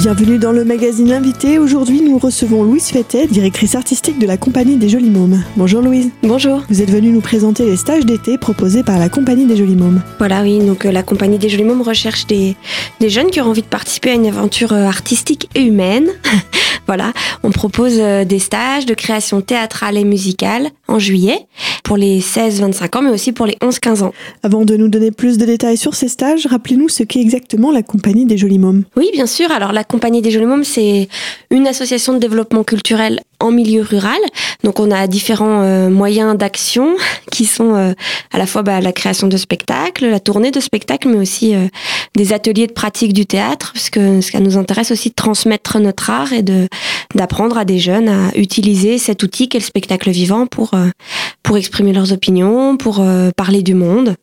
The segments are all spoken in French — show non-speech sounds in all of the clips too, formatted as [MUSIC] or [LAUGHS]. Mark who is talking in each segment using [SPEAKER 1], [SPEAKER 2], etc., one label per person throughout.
[SPEAKER 1] Bienvenue dans le magazine Invité. Aujourd'hui, nous recevons Louise Fettet, directrice artistique de la Compagnie des Jolis Mômes. Bonjour Louise.
[SPEAKER 2] Bonjour.
[SPEAKER 1] Vous êtes venue nous présenter les stages d'été proposés par la Compagnie des Jolis Mômes.
[SPEAKER 2] Voilà, oui, donc euh, la Compagnie des Jolis Mômes recherche des, des jeunes qui ont envie de participer à une aventure euh, artistique et humaine. [LAUGHS] voilà, on propose euh, des stages de création théâtrale et musicale en juillet pour les 16-25 ans, mais aussi pour les 11-15 ans.
[SPEAKER 1] Avant de nous donner plus de détails sur ces stages, rappelez-nous ce qu'est exactement la Compagnie des Jolis Mômes.
[SPEAKER 2] Oui, bien sûr. Alors la Compagnie des Jolis Mômes, c'est une association de développement culturel en milieu rural. Donc on a différents euh, moyens d'action [LAUGHS] qui sont euh, à la fois bah, la création de spectacles, la tournée de spectacles, mais aussi euh, des ateliers de pratique du théâtre, parce que ce qui nous intéresse aussi de transmettre notre art et de d'apprendre à des jeunes à utiliser cet outil qu'est le spectacle vivant pour pour exprimer leurs opinions, pour parler du monde.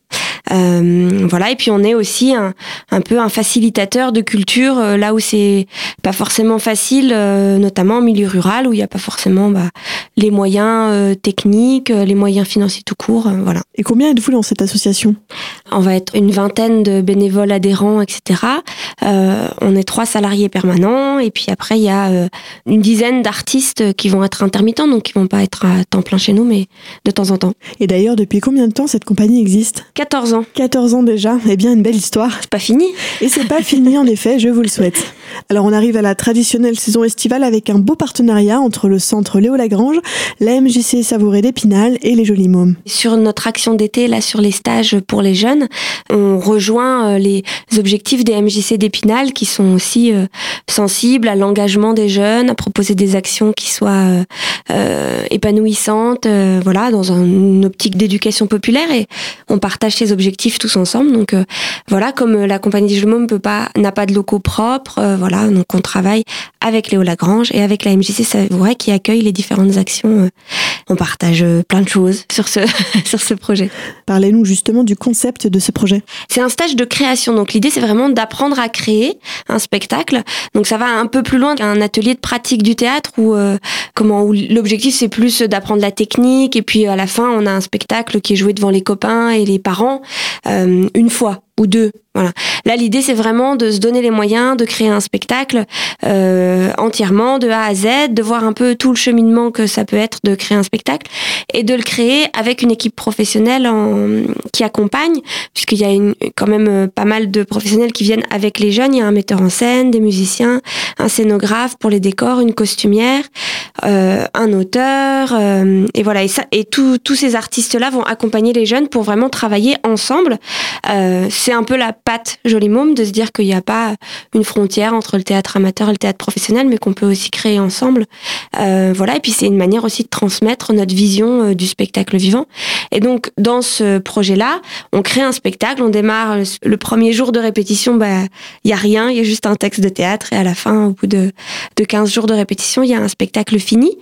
[SPEAKER 2] Euh, voilà, et puis on est aussi un, un peu un facilitateur de culture euh, là où c'est pas forcément facile, euh, notamment en milieu rural où il n'y a pas forcément bah, les moyens techniques, les moyens financiers tout court. voilà.
[SPEAKER 1] Et combien êtes-vous dans cette association?
[SPEAKER 2] On va être une vingtaine de bénévoles adhérents, etc. on est trois salariés permanents et puis après il y a une dizaine d'artistes qui vont être intermittents, donc qui vont pas être à temps plein chez nous, mais de temps en temps.
[SPEAKER 1] Et d'ailleurs, depuis combien de temps cette compagnie existe?
[SPEAKER 2] 14 ans.
[SPEAKER 1] 14 ans déjà, eh bien une belle histoire.
[SPEAKER 2] C'est pas fini.
[SPEAKER 1] Et c'est pas fini en effet, je vous le souhaite. Alors on arrive à la traditionnelle saison estivale avec un beau partenariat entre le centre Léo Lagrange, la MJC Savouré d'Épinal et les Jolis Mômes.
[SPEAKER 2] Sur notre action d'été, là sur les stages pour les jeunes, on rejoint euh, les objectifs des MJC d'Épinal qui sont aussi euh, sensibles à l'engagement des jeunes, à proposer des actions qui soient euh, épanouissantes, voilà, dans une optique d'éducation populaire et on partage ces objectifs tous ensemble. Donc voilà, comme la compagnie des Mômes peut pas n'a pas de locaux propres, voilà, donc on travaille avec Léo Lagrange et avec la MJC Savouré qui accueille les différentes actions. Euh, on partage euh, plein de choses sur ce, [LAUGHS] sur ce projet.
[SPEAKER 1] Parlez-nous justement du concept de ce projet.
[SPEAKER 2] C'est un stage de création, donc l'idée c'est vraiment d'apprendre à créer un spectacle. Donc ça va un peu plus loin qu'un atelier de pratique du théâtre où, euh, comment, où l'objectif c'est plus d'apprendre la technique et puis à la fin on a un spectacle qui est joué devant les copains et les parents une fois ou deux. Voilà. Là, l'idée, c'est vraiment de se donner les moyens de créer un spectacle euh, entièrement de A à Z, de voir un peu tout le cheminement que ça peut être de créer un spectacle et de le créer avec une équipe professionnelle en, qui accompagne, puisqu'il y a une, quand même euh, pas mal de professionnels qui viennent avec les jeunes. Il y a un metteur en scène, des musiciens, un scénographe pour les décors, une costumière, euh, un auteur, euh, et voilà. Et, et tous ces artistes-là vont accompagner les jeunes pour vraiment travailler ensemble. Euh, c'est un peu la patte Joli Môme de se dire qu'il n'y a pas une frontière entre le théâtre amateur et le théâtre professionnel, mais qu'on peut aussi créer ensemble. Euh, voilà. Et puis c'est une manière aussi de transmettre notre vision euh, du spectacle vivant. Et donc dans ce projet-là, on crée un spectacle. On démarre le premier jour de répétition. Bah, il y a rien, il y a juste un texte de théâtre. Et à la fin, au bout de, de 15 jours de répétition, il y a un spectacle fini.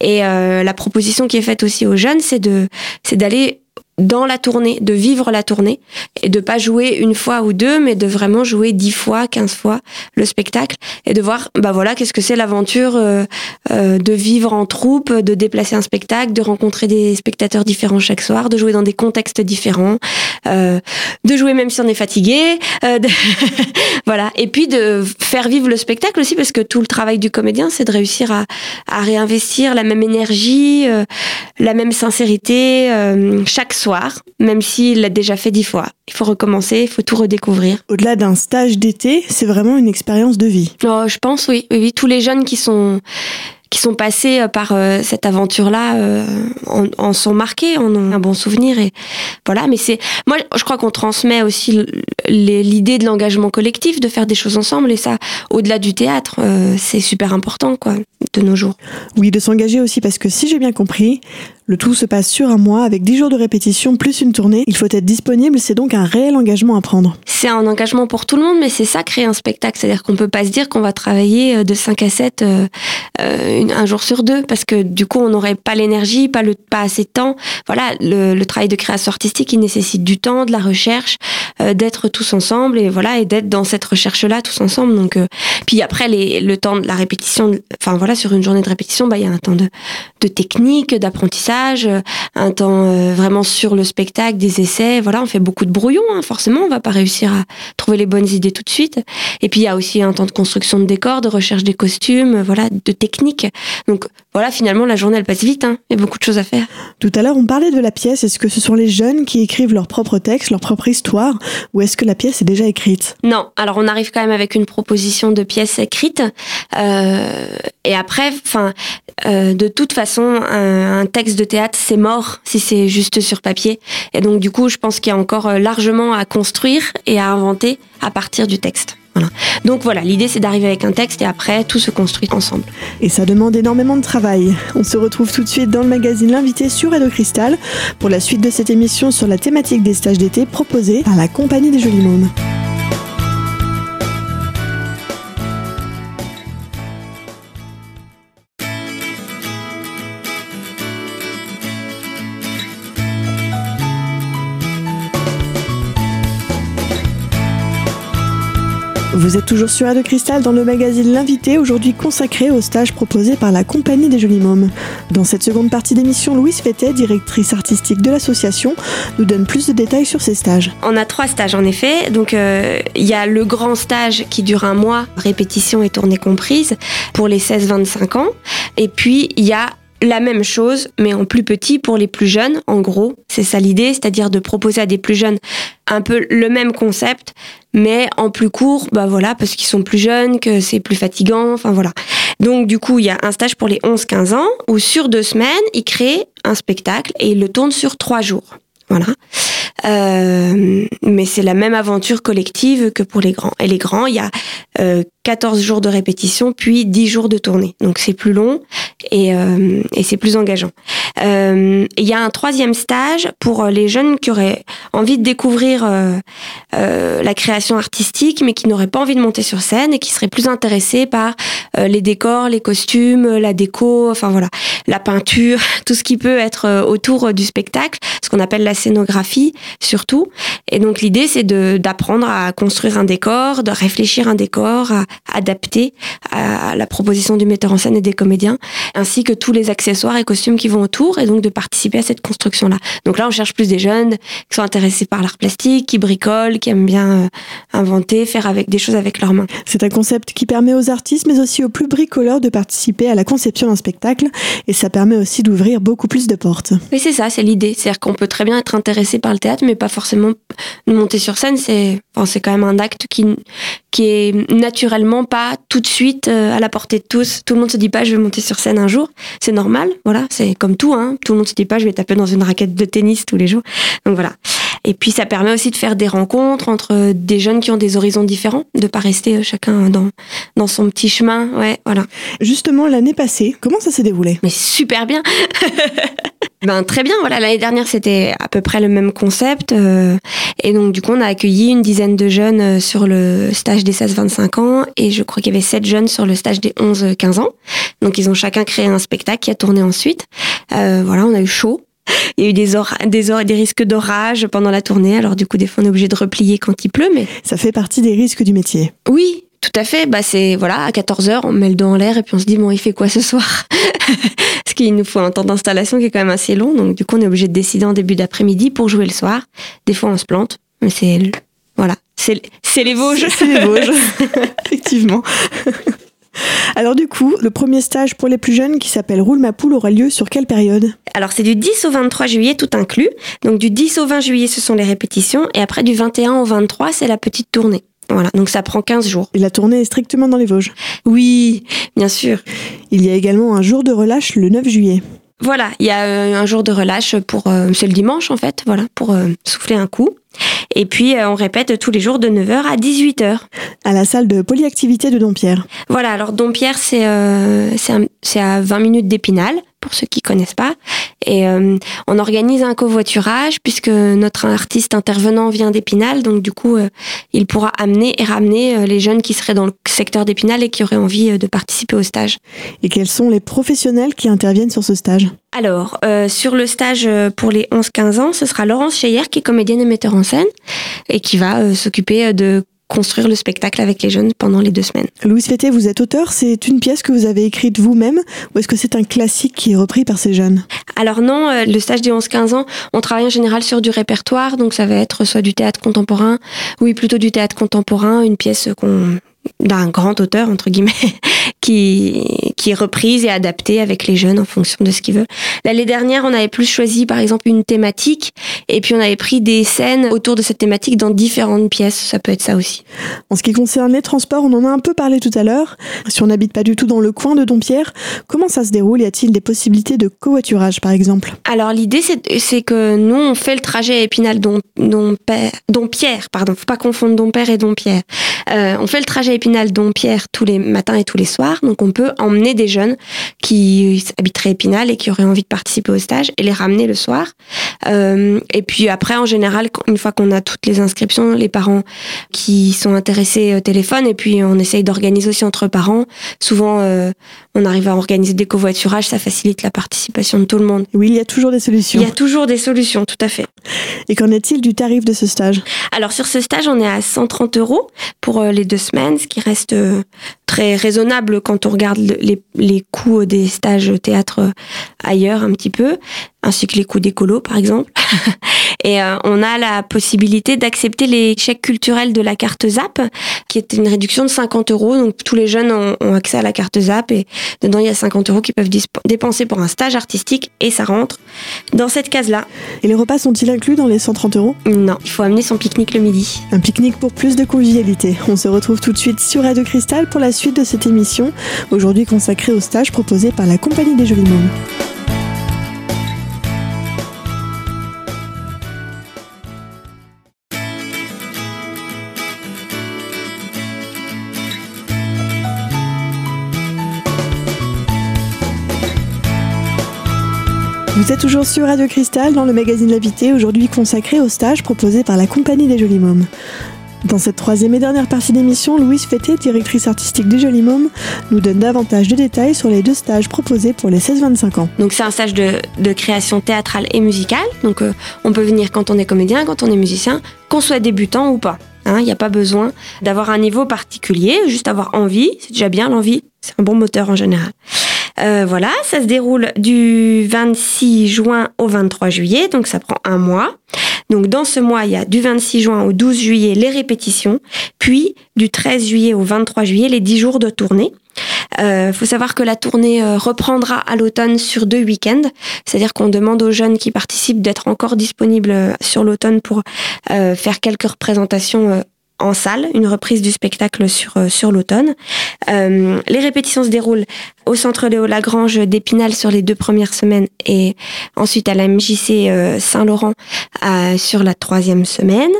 [SPEAKER 2] Et euh, la proposition qui est faite aussi aux jeunes, c'est de, c'est d'aller dans la tournée, de vivre la tournée et de pas jouer une fois ou deux, mais de vraiment jouer dix fois, quinze fois le spectacle et de voir, bah voilà, qu'est-ce que c'est l'aventure euh, euh, de vivre en troupe, de déplacer un spectacle, de rencontrer des spectateurs différents chaque soir, de jouer dans des contextes différents, euh, de jouer même si on est fatigué, [LAUGHS] voilà, et puis de faire vivre le spectacle aussi parce que tout le travail du comédien, c'est de réussir à, à réinvestir la même énergie, la même sincérité chaque soir, même s'il l'a déjà fait dix fois. Il faut recommencer, il faut tout redécouvrir.
[SPEAKER 1] Au-delà d'un stage d'été, c'est vraiment une expérience de vie.
[SPEAKER 2] Oh, je pense, oui. oui. Tous les jeunes qui sont qui sont passés euh, par euh, cette aventure-là euh, en, en, sont marqués, en ont un bon souvenir et voilà. Mais c'est moi, je crois qu'on transmet aussi l'idée de l'engagement collectif, de faire des choses ensemble et ça, au-delà du théâtre, c'est super important quoi de nos jours.
[SPEAKER 1] Oui, de s'engager aussi parce que si j'ai bien compris, le tout se passe sur un mois avec 10 jours de répétition plus une tournée. Il faut être disponible, c'est donc un réel engagement à prendre.
[SPEAKER 2] C'est un engagement pour tout le monde, mais c'est ça créer un spectacle. C'est-à-dire qu'on peut pas se dire qu'on va travailler euh, de 5 à 7 euh, euh un jour sur deux, parce que du coup on n'aurait pas l'énergie, pas, le, pas assez de temps. Voilà, le, travail de création artistique, il nécessite du temps, de la recherche, d'être tous ensemble et voilà, et d'être dans cette recherche-là tous ensemble. Donc, puis après le temps de la répétition, enfin voilà, sur une journée de répétition, bah il y a un temps de, de technique, d'apprentissage d'apprentissage, un temps euh, vraiment sur le spectacle, des essais. Voilà, on fait beaucoup de brouillons. Hein, forcément, on va pas réussir à trouver les bonnes idées tout de suite. Et puis il y a aussi un temps de construction de décors, de recherche des costumes, voilà, de technique. Donc voilà, finalement, la journée elle passe vite. Hein. Il y a beaucoup de choses à faire.
[SPEAKER 1] Tout à l'heure, on parlait de la pièce. Est-ce que ce sont les jeunes qui écrivent leur propre texte, leur propre histoire, ou est-ce que la pièce est déjà écrite?
[SPEAKER 2] Non. Alors on arrive quand même avec une proposition de pièce écrite. Euh, et après, enfin, euh, de toute façon, un, un texte de théâtre, c'est mort si c'est juste sur papier. Et donc, du coup, je pense qu'il y a encore euh, largement à construire et à inventer à partir du texte. Voilà. Donc voilà, l'idée c'est d'arriver avec un texte et après tout se construit ensemble.
[SPEAKER 1] Et ça demande énormément de travail. On se retrouve tout de suite dans le magazine L'invité sur Radio Cristal pour la suite de cette émission sur la thématique des stages d'été proposés par la Compagnie des Jolis Mômes. Vous êtes toujours sur Radio Cristal dans le magazine L'invité, aujourd'hui consacré au stage proposé par la Compagnie des Jolis Mômes. Dans cette seconde partie d'émission, Louise Fétet, directrice artistique de l'association, nous donne plus de détails sur ces stages.
[SPEAKER 2] On a trois stages en effet. Donc euh, il y a le grand stage qui dure un mois, répétition et tournée comprise, pour les 16-25 ans. Et puis il y a la même chose, mais en plus petit pour les plus jeunes. En gros, c'est ça l'idée, c'est-à-dire de proposer à des plus jeunes un peu le même concept, mais en plus court, bah voilà, parce qu'ils sont plus jeunes, que c'est plus fatigant, enfin voilà. Donc du coup, il y a un stage pour les 11-15 ans, où sur deux semaines, ils créent un spectacle et ils le tournent sur trois jours. Voilà. Euh, mais c'est la même aventure collective que pour les grands. Et les grands, il y a euh, 14 jours de répétition, puis 10 jours de tournée. Donc c'est plus long et, euh, et c'est plus engageant. Euh, Il y a un troisième stage pour les jeunes qui auraient envie de découvrir euh, euh, la création artistique, mais qui n'auraient pas envie de monter sur scène et qui seraient plus intéressés par euh, les décors, les costumes, la déco, enfin voilà, la peinture, [LAUGHS] tout ce qui peut être euh, autour du spectacle, ce qu'on appelle la scénographie surtout. Et donc l'idée c'est d'apprendre à construire un décor, de réfléchir un décor, à adapter à la proposition du metteur en scène et des comédiens, ainsi que tous les accessoires et costumes qui vont autour, et donc de participer à cette construction-là. Donc là, on cherche plus des jeunes qui sont intéressés par l'art plastique, qui bricolent, qui aiment bien euh, inventer, faire avec des choses avec leurs mains.
[SPEAKER 1] C'est un concept qui permet aux artistes, mais aussi aux plus bricoleurs de participer à la conception d'un spectacle, et ça permet aussi d'ouvrir beaucoup plus de portes.
[SPEAKER 2] Oui, c'est ça, c'est l'idée. C'est-à-dire qu'on peut très bien être intéressé par le théâtre, mais pas forcément monter sur scène. C'est, enfin, c'est quand même un acte qui, qui est naturellement pas tout de suite euh, à la portée de tous. Tout le monde se dit pas je vais monter sur scène un jour. C'est normal, voilà, c'est comme tout. Hein. Tout le monde se dit pas je vais taper dans une raquette de tennis tous les jours. Donc voilà. Et puis ça permet aussi de faire des rencontres entre des jeunes qui ont des horizons différents, de pas rester euh, chacun dans dans son petit chemin. Ouais, voilà.
[SPEAKER 1] Justement, l'année passée, comment ça s'est déroulé?
[SPEAKER 2] Mais super bien. [LAUGHS] Ben très bien, voilà, l'année dernière c'était à peu près le même concept euh, et donc du coup on a accueilli une dizaine de jeunes euh, sur le stage des 16-25 ans et je crois qu'il y avait sept jeunes sur le stage des 11-15 ans. Donc ils ont chacun créé un spectacle qui a tourné ensuite. Euh, voilà, on a eu chaud. Il y a eu des, or des, or des risques d'orage pendant la tournée, alors du coup des fois on est obligé de replier quand il pleut, mais...
[SPEAKER 1] Ça fait partie des risques du métier.
[SPEAKER 2] Oui, tout à fait. Bah c'est voilà, à 14h, on met le dos en l'air et puis on se dit bon, il fait quoi ce soir? [LAUGHS] Parce qu'il nous faut un temps d'installation qui est quand même assez long, donc du coup on est obligé de décider en début d'après-midi pour jouer le soir. Des fois on se plante, mais c'est voilà, c'est les Vosges.
[SPEAKER 1] C'est les Vosges, [LAUGHS] effectivement. [LAUGHS] Alors du coup, le premier stage pour les plus jeunes qui s'appelle Roule ma poule aura lieu sur quelle période?
[SPEAKER 2] Alors c'est du 10 au 23 juillet tout inclus. Donc du 10 au 20 juillet ce sont les répétitions et après du 21 au 23 c'est la petite tournée. Voilà, donc ça prend 15 jours.
[SPEAKER 1] Et la tournée est strictement dans les Vosges?
[SPEAKER 2] Oui, bien sûr.
[SPEAKER 1] Il y a également un jour de relâche le 9 juillet.
[SPEAKER 2] Voilà, il y a euh, un jour de relâche pour euh, c'est le dimanche en fait, voilà, pour euh, souffler un coup. Et puis on répète tous les jours de 9h à 18h.
[SPEAKER 1] À la salle de polyactivité de Dompierre.
[SPEAKER 2] Voilà, alors Dompierre c'est c'est à 20 minutes d'Épinal pour ceux qui connaissent pas. Et euh, on organise un covoiturage puisque notre artiste intervenant vient d'Épinal, donc du coup, euh, il pourra amener et ramener euh, les jeunes qui seraient dans le secteur d'Épinal et qui auraient envie de participer au stage.
[SPEAKER 1] Et quels sont les professionnels qui interviennent sur ce stage?
[SPEAKER 2] Alors, sur le stage pour les 11-15 ans, ce sera Laurence Cheyer qui est comédienne et metteur en scène et qui va s'occuper de construire le spectacle avec les jeunes pendant les deux semaines.
[SPEAKER 1] Louise Fété, vous êtes auteur, c'est une pièce que vous avez écrite vous-même ou est-ce que c'est un classique qui est repris par ces jeunes?
[SPEAKER 2] Alors non, euh, le stage des 11-15 ans, on travaille en général sur du répertoire, donc ça va être soit du théâtre contemporain, oui plutôt du théâtre contemporain, une pièce qu'on d'un grand auteur entre guillemets [LAUGHS] qui qui est reprise et adaptée avec les jeunes en fonction de ce qu'ils veulent. L'année dernière, on avait plus choisi par exemple une thématique et puis on avait pris des scènes autour de cette thématique dans différentes pièces, ça peut être ça aussi.
[SPEAKER 1] En ce qui concerne les transports, on en a un peu parlé tout à l'heure. Si on n'habite pas du tout dans le coin de Dompierre, comment ça se déroule? Y a-t-il des possibilités de covoiturage par exemple?
[SPEAKER 2] Alors l'idée c'est que nous on fait le trajet à Épinal Dompierre, pardon, faut pas confondre Dompierre et Dompierre. Euh, on fait le trajet à Épinal Dompierre tous les matins et tous les soirs, donc on peut emmener des jeunes qui habiteraient Épinal et qui auraient envie de participer au stage et les ramener le soir. Euh, et puis après, en général, une fois qu'on a toutes les inscriptions, les parents qui sont intéressés au téléphone et puis on essaye d'organiser aussi entre parents. Souvent, euh, on arrive à organiser des covoiturages, ça facilite la participation de tout le monde.
[SPEAKER 1] Oui, il y a toujours des solutions.
[SPEAKER 2] Il y a toujours des solutions, tout à fait.
[SPEAKER 1] Et qu'en est-il du tarif de ce stage?
[SPEAKER 2] Alors sur ce stage, on est à 130 euros pour euh, les deux semaines, qui reste très raisonnable quand on regarde les, les coûts des stages théâtre ailleurs un petit peu, ainsi que les coûts d'écolo par exemple. [LAUGHS] Et euh, on a la possibilité d'accepter les chèques culturels de la carte ZAP, qui est une réduction de 50 euros. Donc tous les jeunes ont, accès à la carte ZAP et dedans il y a 50 euros qu'ils peuvent dépenser pour un stage artistique et ça rentre dans cette case-là.
[SPEAKER 1] Et les repas sont-ils inclus dans les 130 euros?
[SPEAKER 2] Non, il faut amener son pique-nique le midi.
[SPEAKER 1] Un pique-nique pour plus de convivialité. On se retrouve tout de suite sur Radio Cristal pour la suite de cette émission, aujourd'hui consacrée au stage proposé par la Compagnie des Jolis Mômes. Vous êtes toujours sur Radio Cristal dans le magazine L'Invité, aujourd'hui consacré au stage proposé par la Compagnie des Jolis Mômes. Dans cette troisième et dernière partie d'émission, Louise Fété, directrice artistique des Jolis Mômes, nous donne davantage de détails sur les deux stages proposés pour les 16-25 ans.
[SPEAKER 2] Donc c'est un stage de, création théâtrale et musicale. Donc euh, on peut venir quand on est comédien, quand on est musicien, qu'on soit débutant ou pas. Hein. Il n'y a pas besoin d'avoir un niveau particulier, juste avoir envie, c'est déjà bien l'envie, c'est un bon moteur en général. Euh, voilà, ça se déroule du 26 juin au 23 juillet, donc ça prend un mois. Donc dans ce mois, il y a du 26 juin au 12 juillet les répétitions, puis du 13 juillet au 23 juillet les 10 jours de tournée. Il euh, faut savoir que la tournée euh, reprendra à l'automne sur deux week-ends, c'est-à-dire qu'on demande aux jeunes qui participent d'être encore disponibles sur l'automne pour faire quelques représentations en salle, une reprise du spectacle sur, euh, sur l'automne. Euh, les répétitions se déroulent au Centre Léo Lagrange d'Épinal sur les deux premières semaines et ensuite à la MJC euh, Saint-Laurent sur la troisième semaine.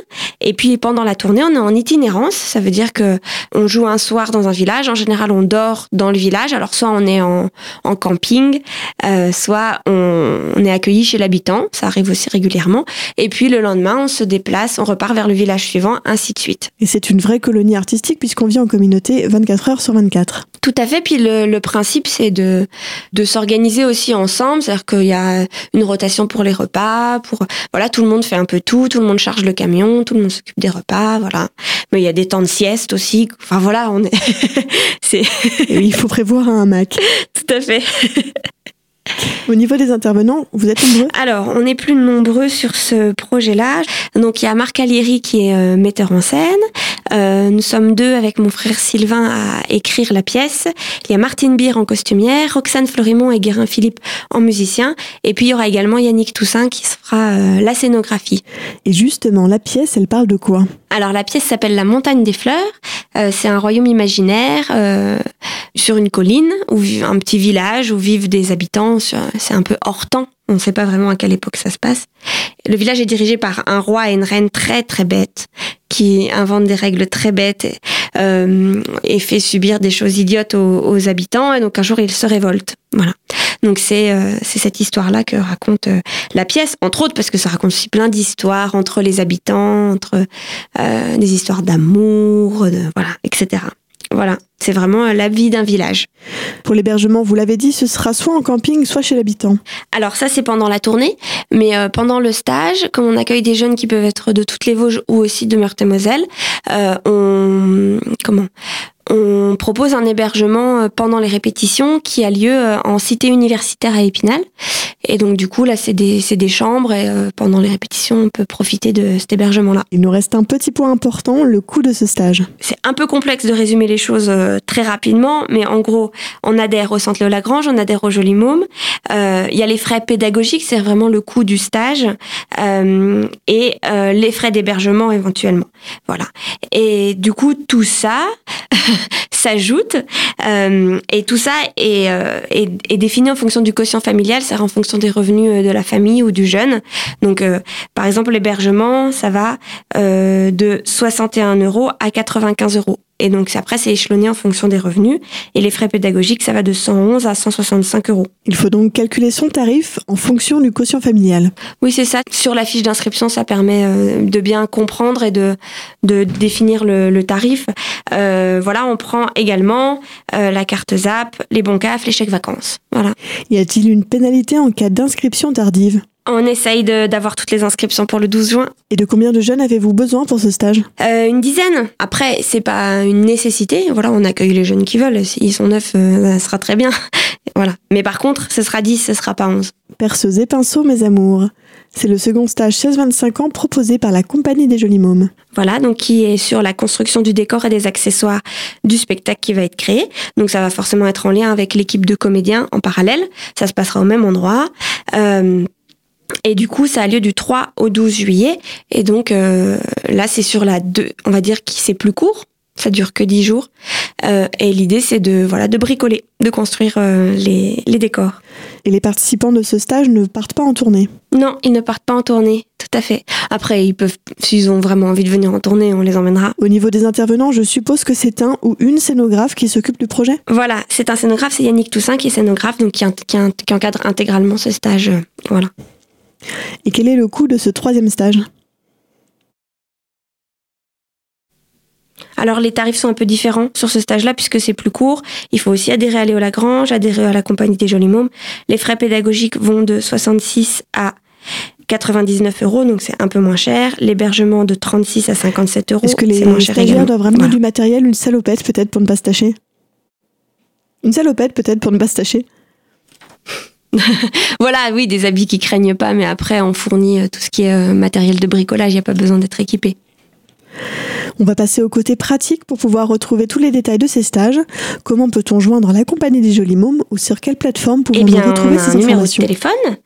[SPEAKER 2] Et puis pendant la tournée, on est en itinérance. Ça veut dire que on joue un soir dans un village. En général, on dort dans le village. Alors soit on est en, en camping, soit on, on est accueilli chez l'habitant. Ça arrive aussi régulièrement. Et puis le lendemain, on se déplace, on repart vers le village suivant, ainsi de suite.
[SPEAKER 1] Et c'est une vraie colonie artistique puisqu'on vit en communauté 24 heures sur 24.
[SPEAKER 2] Tout à fait. Puis le, principe, c'est de, de s'organiser aussi ensemble. C'est-à-dire qu'il y a une rotation pour les repas. Pour voilà, tout le monde fait un peu tout. Tout le monde charge le camion. Tout le monde s'occupe des repas. Voilà. Mais il y a des temps de sieste aussi. Enfin voilà, on est. [LAUGHS]
[SPEAKER 1] c'est. il faut prévoir un hamac. [LAUGHS]
[SPEAKER 2] Tout à fait.
[SPEAKER 1] Au niveau des intervenants, vous êtes nombreux
[SPEAKER 2] Alors, on est plus nombreux sur ce projet-là. Donc, il y a Marc Alieri qui est euh, metteur en scène. Euh, nous sommes deux avec mon frère Sylvain à écrire la pièce. Il y a Martine Beer en costumière, Roxane Florimont et Guérin Philippe en musicien. Et puis, il y aura également Yannick Toussaint qui fera euh, la scénographie.
[SPEAKER 1] Et justement, la pièce, elle parle de quoi?
[SPEAKER 2] Alors, la pièce s'appelle La montagne des fleurs. c'est un royaume imaginaire sur une colline, où un petit village où vivent des habitants. C'est un peu hors temps. On ne sait pas vraiment à quelle époque ça se passe. Le village est dirigé par un roi et une reine très très bêtes qui inventent des règles très bêtes et, euh, fait subir des choses idiotes aux, habitants. Et donc un jour ils se révoltent. Voilà. Donc c'est euh, cette histoire-là que raconte euh, la pièce, entre autres parce que ça raconte aussi plein d'histoires entre les habitants, entre des histoires d'amour, voilà, etc. Voilà, c'est vraiment la vie d'un village.
[SPEAKER 1] Pour l'hébergement, vous l'avez dit, ce sera soit en camping, soit chez l'habitant.
[SPEAKER 2] Alors ça, c'est pendant la tournée, mais euh, pendant le stage, comme on accueille des jeunes qui peuvent être de toutes les Vosges ou aussi de Meurthe-et-Moselle, euh, on comment? On propose un hébergement pendant les répétitions qui a lieu en cité universitaire à Épinal. Et donc du coup là c'est des, des chambres et pendant les répétitions on peut profiter de cet hébergement-là.
[SPEAKER 1] Il nous reste un petit point important, le coût de ce stage.
[SPEAKER 2] C'est un peu complexe de résumer les choses très rapidement, mais en gros on adhère au Centre Léo Lagrange, on adhère au Joli Môme. Il y a les frais pédagogiques, c'est vraiment le coût du stage et les frais d'hébergement éventuellement. Voilà. Et du coup, tout ça [LAUGHS] [LAUGHS] s'ajoute euh, et tout ça euh, est, défini en fonction du quotient familial, c'est en fonction des revenus euh, de la famille ou du jeune. Donc, par exemple, l'hébergement, ça va de 61 euros à 95 euros. Et donc après, c'est échelonné en fonction des revenus. Et les frais pédagogiques, ça va de 111 à 165 euros.
[SPEAKER 1] Il faut donc calculer son tarif en fonction du quotient familial.
[SPEAKER 2] Oui, c'est ça. Sur la fiche d'inscription, ça permet euh, de bien comprendre et de, de définir le, tarif. Euh, voilà, on prend également euh, la carte ZAP, les bons CAF, les chèques vacances. Voilà.
[SPEAKER 1] Y a-t-il une pénalité en cas d'inscription tardive?
[SPEAKER 2] On essaye d'avoir toutes les inscriptions pour le 12 juin.
[SPEAKER 1] Et de combien de jeunes avez-vous besoin pour ce stage
[SPEAKER 2] euh, Une dizaine. Après, c'est pas une nécessité. Voilà, on accueille les jeunes qui veulent. S'ils sont neufs, euh, ça sera très bien. [LAUGHS] voilà. Mais par contre, ce sera 10, ce sera pas 11.
[SPEAKER 1] Perceuse et pinceau, mes amours. C'est le second stage 16-25 ans proposé par la Compagnie des Jolis Mômes.
[SPEAKER 2] Voilà, donc qui est sur la construction du décor et des accessoires du spectacle qui va être créé. Donc ça va forcément être en lien avec l'équipe de comédiens en parallèle. Ça se passera au même endroit. Euh, et du coup, ça a lieu du 3 au 12 juillet. Et donc euh, là, c'est sur la 2, on va dire que c'est plus court. Ça dure que 10 jours. Euh, et l'idée, c'est de voilà de bricoler, de construire euh, les, les décors.
[SPEAKER 1] Et les participants de ce stage ne partent pas en tournée?
[SPEAKER 2] Non, ils ne partent pas en tournée, tout à fait. Après, ils peuvent, s'ils ont vraiment envie de venir en tournée, on les emmènera.
[SPEAKER 1] Au niveau des intervenants, je suppose que c'est un ou une scénographe qui s'occupe du projet?
[SPEAKER 2] Voilà, c'est un scénographe, c'est Yannick Toussaint qui est scénographe, donc qui, qui encadre intégralement ce stage. voilà.
[SPEAKER 1] Et quel est le coût de ce troisième stage
[SPEAKER 2] Alors les tarifs sont un peu différents sur ce stage-là puisque c'est plus court. Il faut aussi adhérer à Léo Lagrange, adhérer à la compagnie des Jolis Mômes. Les frais pédagogiques vont de 66 à 99 euros, donc c'est un peu moins cher. L'hébergement de 36 à 57 euros,
[SPEAKER 1] Est-ce que les stagiaires doivent ramener du matériel, une salopette peut-être pour ne pas se tâcher Une salopette peut-être pour ne pas se tâcher [LAUGHS]
[SPEAKER 2] voilà, oui, des habits qui craignent pas, mais après, on fournit euh, tout ce qui est euh, matériel de bricolage, il n'y a pas besoin d'être équipé.
[SPEAKER 1] On va passer au côté pratique pour pouvoir retrouver tous les détails de ces stages. Comment peut-on joindre la compagnie des Jolis Mômes ou sur quelle plateforme pouvons-nous
[SPEAKER 2] eh
[SPEAKER 1] retrouver ces
[SPEAKER 2] informations un numéro de téléphone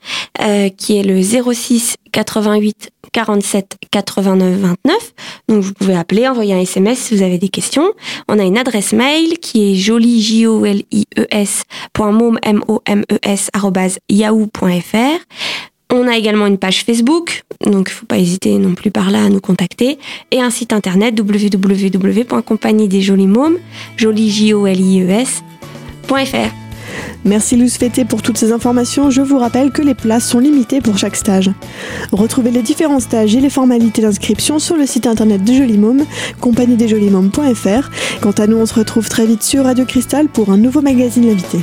[SPEAKER 2] euh, qui est le 06 88 47 89 29. Donc vous pouvez appeler, envoyer un SMS si vous avez des questions. On a une adresse mail qui est jolie e e. On a également une page Facebook, donc il ne faut pas hésiter non plus par là à nous contacter, et un site internet www.compagniedesjolimômes, jolie j o l e.
[SPEAKER 1] Merci Luz Fété pour toutes ces informations. Je vous rappelle que les places sont limitées pour chaque stage. Retrouvez les différents stages et les formalités d'inscription sur le site internet de Jolimôme, compagniedesjolimômes.fr. Quant à nous, on se retrouve très vite sur Radio Cristal pour un nouveau magazine invité.